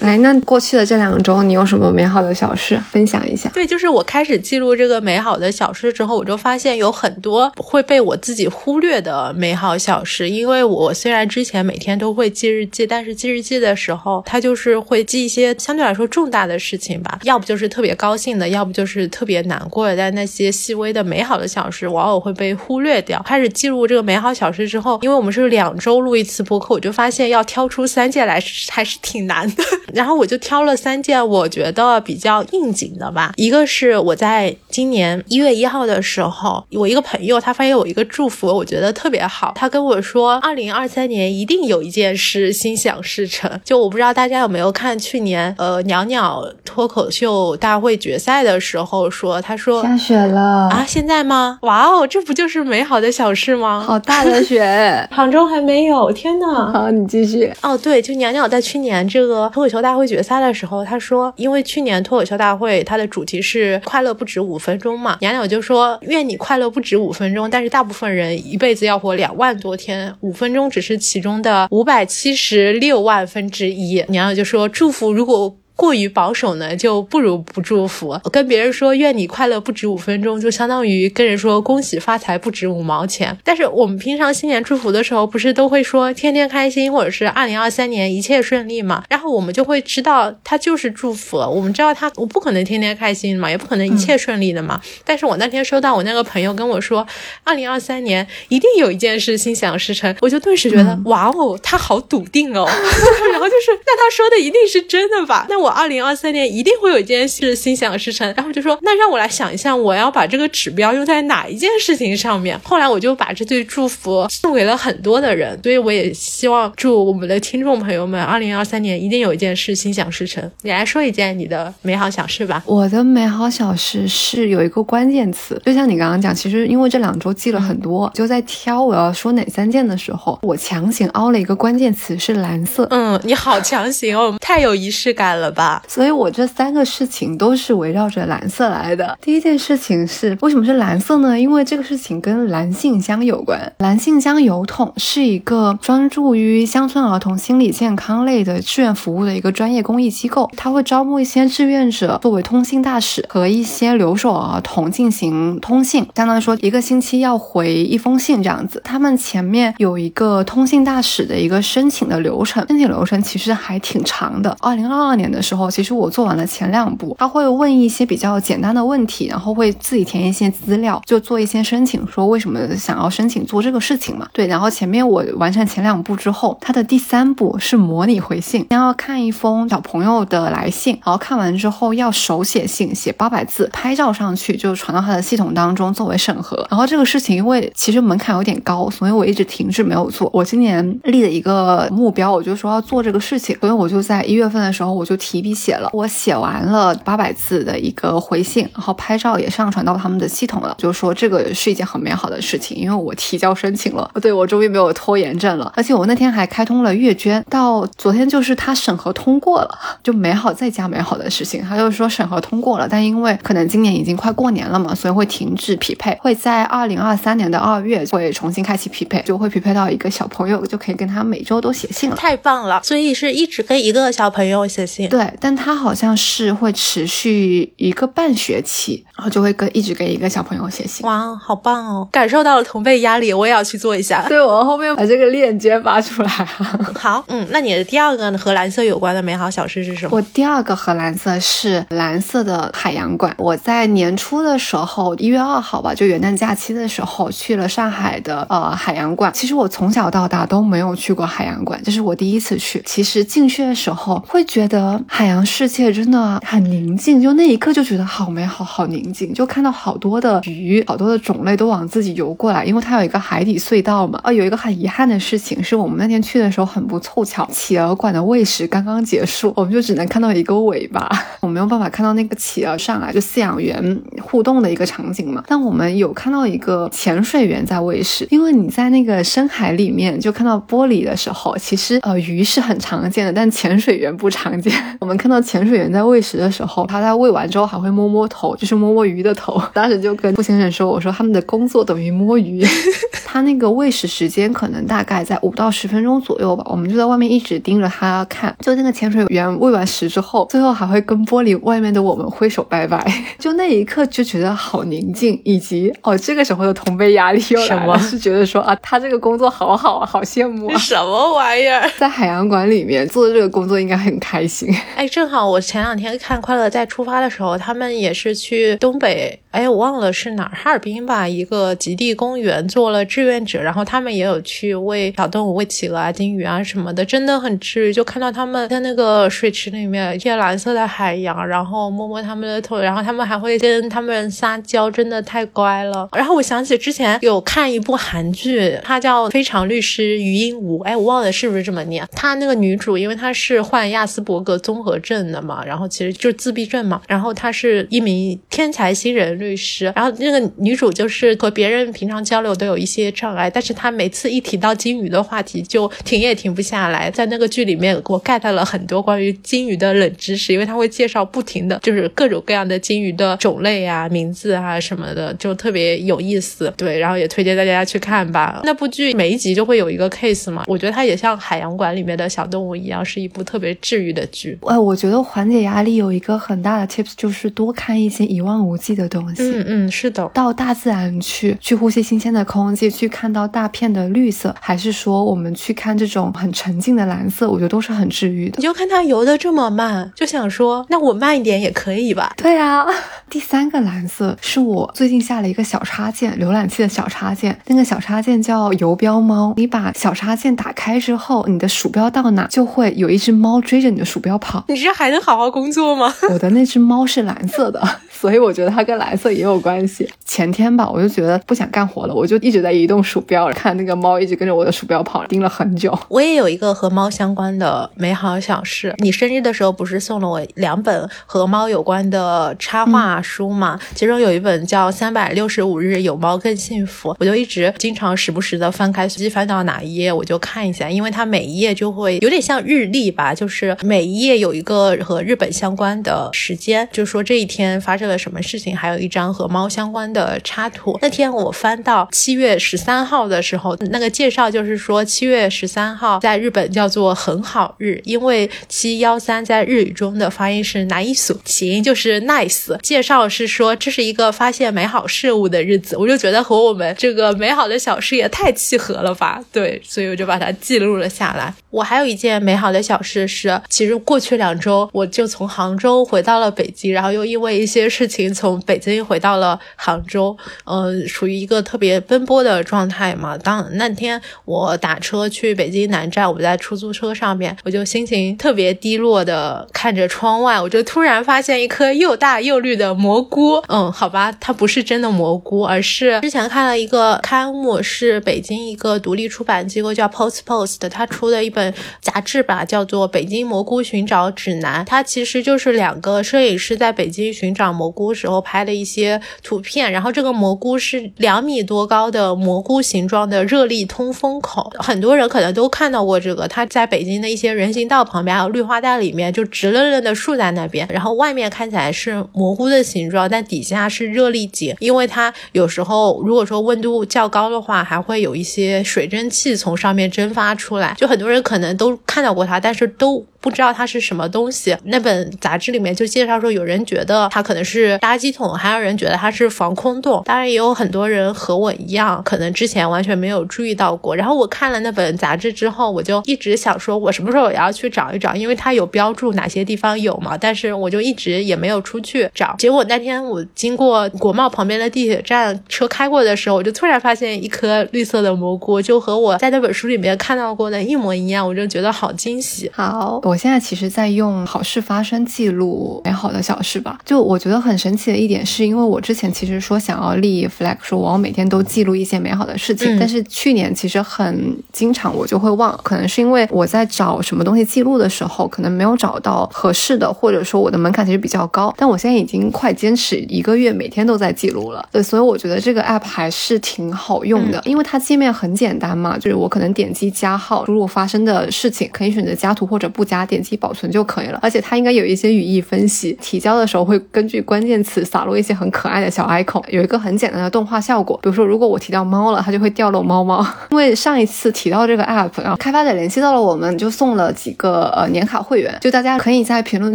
来，[LAUGHS] [LAUGHS] 那过去的这两周，你有什么美好的小事分享一下？对，就是我开始记录这个美好的小事之后，我就发现有很多会被我自己忽略的美好小事。因为我虽然之前每天都会记日记，但是记日记的时候，它就是会记一些相对来说重大的事情吧，要不就是特别高兴的，要不就是特别难过的。但那些细微的美好的小事，往往会被忽略掉。开始记录这个美好小事之后，因为我们是两周录一次播客，我就发现要挑出三件来还是挺难的。[LAUGHS] 然后我就挑了三件我觉得比较应景的吧。一个是我在今年一月一号的时候，我一个朋友他发现我一个祝福，我觉得特别好。他跟我说，二零二三年一定有一件事心想事成。就我不知道大家有没有看去年呃鸟鸟脱口秀大会决赛的时候，说他说下雪了啊，现在吗？哇哦，这不就是美好的小事吗？好大的雪，[LAUGHS] 杭州还没有，天呐！好，你继续。哦，对，就娘娘在去年这个脱口秀大会决赛的时候，她说，因为去年脱口秀大会它的主题是快乐不止五分钟嘛，娘娘就说愿你快乐不止五分钟，但是大部分人一辈子要活两万多天，五分钟只是其中的五百七十六万分之一。娘娘就说祝福如果。过于保守呢，就不如不祝福。跟别人说愿你快乐不止五分钟，就相当于跟人说恭喜发财不止五毛钱。但是我们平常新年祝福的时候，不是都会说天天开心，或者是二零二三年一切顺利嘛？然后我们就会知道他就是祝福。我们知道他，我不可能天天开心嘛，也不可能一切顺利的嘛。但是我那天收到我那个朋友跟我说，二零二三年一定有一件事心想事成，我就顿时觉得哇哦，他好笃定哦。[LAUGHS] 然后就是那他说的一定是真的吧？那我。我二零二三年一定会有一件事心想事成，然后就说那让我来想一下，我要把这个指标用在哪一件事情上面。后来我就把这对祝福送给了很多的人，所以我也希望祝我们的听众朋友们，二零二三年一定有一件事心想事成。你来说一件你的美好小事吧。我的美好小事是有一个关键词，就像你刚刚讲，其实因为这两周记了很多，就在挑我要说哪三件的时候，我强行凹了一个关键词是蓝色。嗯，你好强行哦，太有仪式感了。吧，所以我这三个事情都是围绕着蓝色来的。第一件事情是为什么是蓝色呢？因为这个事情跟蓝信箱有关。蓝信箱邮筒是一个专注于乡村儿童心理健康类的志愿服务的一个专业公益机构，它会招募一些志愿者作为通信大使，和一些留守儿童进行通信，相当于说一个星期要回一封信这样子。他们前面有一个通信大使的一个申请的流程，申请流程其实还挺长的。二零二二年的。时候，其实我做完了前两步，他会问一些比较简单的问题，然后会自己填一些资料，就做一些申请，说为什么想要申请做这个事情嘛。对，然后前面我完成前两步之后，他的第三步是模拟回信，先要看一封小朋友的来信，然后看完之后要手写信，写八百字，拍照上去就传到他的系统当中作为审核。然后这个事情因为其实门槛有点高，所以我一直停滞没有做。我今年立的一个目标，我就说要做这个事情，所以我就在一月份的时候我就提笔写了。我写完了八百字的一个回信，然后拍照也上传到他们的系统了，就说这个是一件很美好的事情，因为我提交申请了，对我终于没有拖延症了。而且我那天还开通了阅捐，到昨天就是他审核通过了，就美好再加美好的事情。他就说审核通过了，但因为可能今年已经快过年了嘛，所以会停止匹配，会在二零二三年的二月会重新开启匹配，就会匹配到一个小朋友，就可以跟他每周都写信了。太棒了！所以是一直跟一个小朋友写信。对，但他好像是会持续一个半学期，然后就会跟一直给一个小朋友写信。哇，好棒哦！感受到了同辈压力，我也要去做一下。对，我后面把这个链接发出来。[LAUGHS] 好，嗯，那你的第二个和蓝色有关的美好小事是什么？我第二个和蓝色是蓝色的海洋馆。我在年初的时候，一月二号吧，就元旦假期的时候去了上海的呃海洋馆。其实我从小到大都没有去过海洋馆，这是我第一次去。其实进去的时候会觉得海洋世界真的很宁静，就那一刻就觉得好美好，好宁静。就看到好多的鱼，好多的种类都往自己游过来，因为它有一个海底隧道嘛。啊，有一个很遗憾的事情是我们那天去的时候很不凑巧，企鹅馆的喂食刚刚结束，我们就只能看到一个尾巴，[LAUGHS] 我没有办法看到那个企鹅上来就饲养员互动的一个场景嘛。但我们有看到一个潜水员在喂食，因为你在那个深海里面就看到玻璃的时候，其实呃鱼是很常见的，但潜水员不常见。我们看到潜水员在喂食的时候，他在喂完之后还会摸摸头，就是摸摸鱼的头。当时就跟傅先生说：“我说他们的工作等于摸鱼。[LAUGHS] 他那个喂食时间可能大概在五到十分钟左右吧，我们就在外面一直盯着他看。就那个潜水员喂完食之后，最后还会跟玻璃外面的我们挥手拜拜。[LAUGHS] 就那一刻就觉得好宁静，以及哦，这个时候的同辈压力又来了，是觉得说啊，他这个工作好好啊，好羡慕啊。什么玩意儿？在海洋馆里面做这个工作应该很开心。哎，正好我前两天看《快乐在出发》的时候，他们也是去东北。哎，我忘了是哪儿，哈尔滨吧，一个极地公园做了志愿者，然后他们也有去喂小动物，喂企鹅啊、金鱼啊什么的，真的很治愈。就看到他们在那个水池里面，一片蓝色的海洋，然后摸摸他们的头，然后他们还会跟他们撒娇，真的太乖了。然后我想起之前有看一部韩剧，它叫《非常律师于英武》，哎，我忘了是不是这么念。她那个女主，因为她是患亚斯伯格综综合症的嘛，然后其实就是自闭症嘛，然后她是一名天才新人。律师，然后那个女主就是和别人平常交流都有一些障碍，但是她每次一提到金鱼的话题就停也停不下来。在那个剧里面，我 get 了很多关于金鱼的冷知识，因为他会介绍不停的就是各种各样的金鱼的种类啊、名字啊什么的，就特别有意思。对，然后也推荐大家去看吧。那部剧每一集就会有一个 case 嘛，我觉得它也像海洋馆里面的小动物一样，是一部特别治愈的剧。哎，我觉得缓解压力有一个很大的 tips 就是多看一些一望无际的东西。嗯嗯，是的，到大自然去，去呼吸新鲜的空气，去看到大片的绿色，还是说我们去看这种很沉静的蓝色，我觉得都是很治愈的。你就看它游的这么慢，就想说，那我慢一点也可以吧？对啊，[LAUGHS] 第三个蓝色是我最近下了一个小插件，浏览器的小插件，那个小插件叫游标猫。你把小插件打开之后，你的鼠标到哪就会有一只猫追着你的鼠标跑。你这还能好好工作吗？[LAUGHS] 我的那只猫是蓝色的，[LAUGHS] 所以我觉得它跟蓝色也有关系。前天吧，我就觉得不想干活了，我就一直在移动鼠标，看那个猫一直跟着我的鼠标跑，盯了很久。我也有一个和猫相关的美好小事，你生日的时候不是送了我两本和猫有关的插画书吗？其中有一本叫《三百六十五日有猫更幸福》，我就一直经常时不时的翻开，随机翻到哪一页我就看一下，因为它每一页就会有点像日历吧，就是每一页有有一个和日本相关的时间，就说这一天发生了什么事情，还有一张和猫相关的插图。那天我翻到七月十三号的时候，那个介绍就是说七月十三号在日本叫做很好日，因为七幺三在日语中的发音是 nice，起音就是 nice。介绍是说这是一个发现美好事物的日子，我就觉得和我们这个美好的小事也太契合了吧？对，所以我就把它记录了下来。我还有一件美好的小事是，其实过去两周我就从杭州回到了北京，然后又因为一些事情从北京回到了杭州，嗯，属于一个特别奔波的状态嘛。当那天我打车去北京南站，我在出租车上面，我就心情特别低落的看着窗外，我就突然发现一颗又大又绿的蘑菇。嗯，好吧，它不是真的蘑菇，而是之前看了一个刊物，是北京一个独立出版机构叫 Post Post，它出的一本杂志吧，叫做《北京蘑菇寻找指南》。它其实就是两个摄影师在北京寻找蘑菇时候拍的一些图片。然后这个蘑菇是两米多高的蘑菇形状的热力通风口，很多人可能都看到过这个。它在北京的一些人行道旁边还有绿化带里面，就直愣愣的竖在那边。然后外面看起来是蘑菇的形状，但底下是热力井，因为它有时候如果说温度较高的话，还会有一些水蒸气从上面蒸发出来。就很多人可能都看到过它，但是都。不知道它是什么东西。那本杂志里面就介绍说，有人觉得它可能是垃圾桶，还有人觉得它是防空洞。当然，也有很多人和我一样，可能之前完全没有注意到过。然后我看了那本杂志之后，我就一直想说，我什么时候也要去找一找，因为它有标注哪些地方有嘛。但是我就一直也没有出去找。结果那天我经过国贸旁边的地铁站，车开过的时候，我就突然发现一颗绿色的蘑菇，就和我在那本书里面看到过的一模一样，我就觉得好惊喜。好，我。我现在其实，在用好事发生记录美好的小事吧。就我觉得很神奇的一点，是因为我之前其实说想要立 flag，说我要每天都记录一些美好的事情。但是去年其实很经常我就会忘，可能是因为我在找什么东西记录的时候，可能没有找到合适的，或者说我的门槛其实比较高。但我现在已经快坚持一个月，每天都在记录了。对，所以我觉得这个 app 还是挺好用的，因为它界面很简单嘛，就是我可能点击加号，输入发生的事情，可以选择加图或者不加。点击保存就可以了，而且它应该有一些语义分析，提交的时候会根据关键词洒落一些很可爱的小 icon，有一个很简单的动画效果。比如说，如果我提到猫了，它就会掉落猫猫。[LAUGHS] 因为上一次提到这个 app，然后开发者联系到了我们，就送了几个呃年卡会员，就大家可以在评论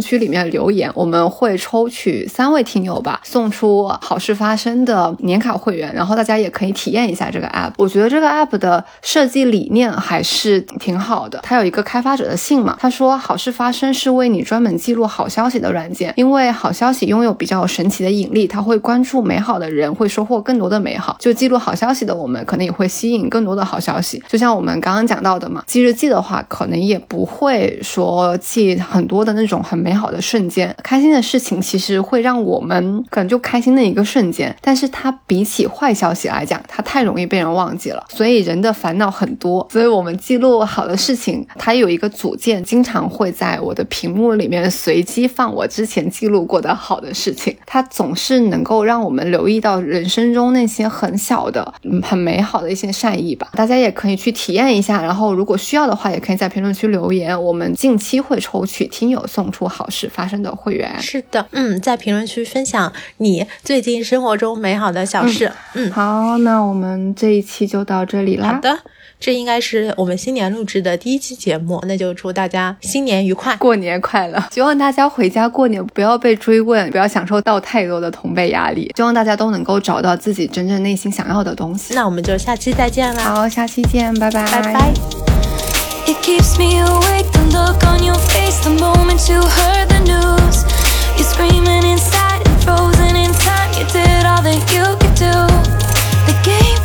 区里面留言，我们会抽取三位听友吧，送出好事发生的年卡会员，然后大家也可以体验一下这个 app。我觉得这个 app 的设计理念还是挺好的，它有一个开发者的信嘛，他说。好事发生是为你专门记录好消息的软件，因为好消息拥有比较神奇的引力，它会关注美好的人，会收获更多的美好。就记录好消息的我们，可能也会吸引更多的好消息。就像我们刚刚讲到的嘛，记日记的话，可能也不会说记很多的那种很美好的瞬间，开心的事情其实会让我们可能就开心的一个瞬间，但是它比起坏消息来讲，它太容易被人忘记了。所以人的烦恼很多，所以我们记录好的事情，它有一个组件，经常。会在我的屏幕里面随机放我之前记录过的好的事情，它总是能够让我们留意到人生中那些很小的、嗯很美好的一些善意吧。大家也可以去体验一下，然后如果需要的话，也可以在评论区留言。我们近期会抽取听友送出好事发生的会员。是的，嗯，在评论区分享你最近生活中美好的小事。嗯，好，那我们这一期就到这里啦。好的。这应该是我们新年录制的第一期节目，那就祝大家新年愉快，过年快乐！希望大家回家过年不要被追问，不要享受到太多的同辈压力。希望大家都能够找到自己真正内心想要的东西。那我们就下期再见啦！好，下期见，拜拜，拜拜。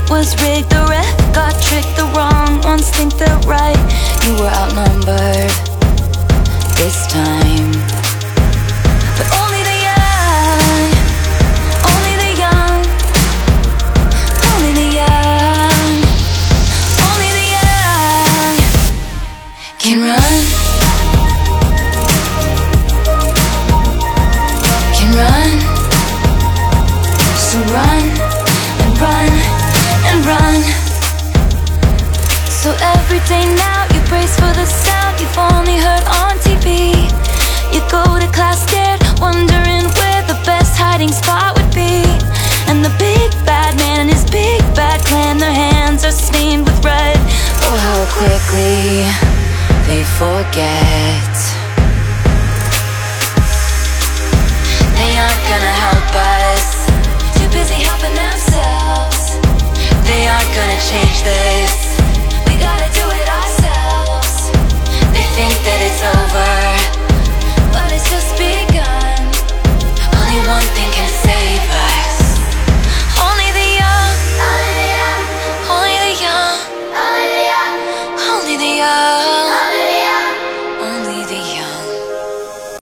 Was rigged. The ref got tricked. The wrong ones think they're right. You were outnumbered this time. But only the young, only the young, only the young, only the young can run. every day now. You brace for the sound you've only heard on TV. You go to class scared, wondering where the best hiding spot would be. And the big bad man and his big bad clan, their hands are stained with red. Oh, how quickly they forget. They aren't gonna help us. Too busy helping themselves. They aren't gonna change this. think that it's over.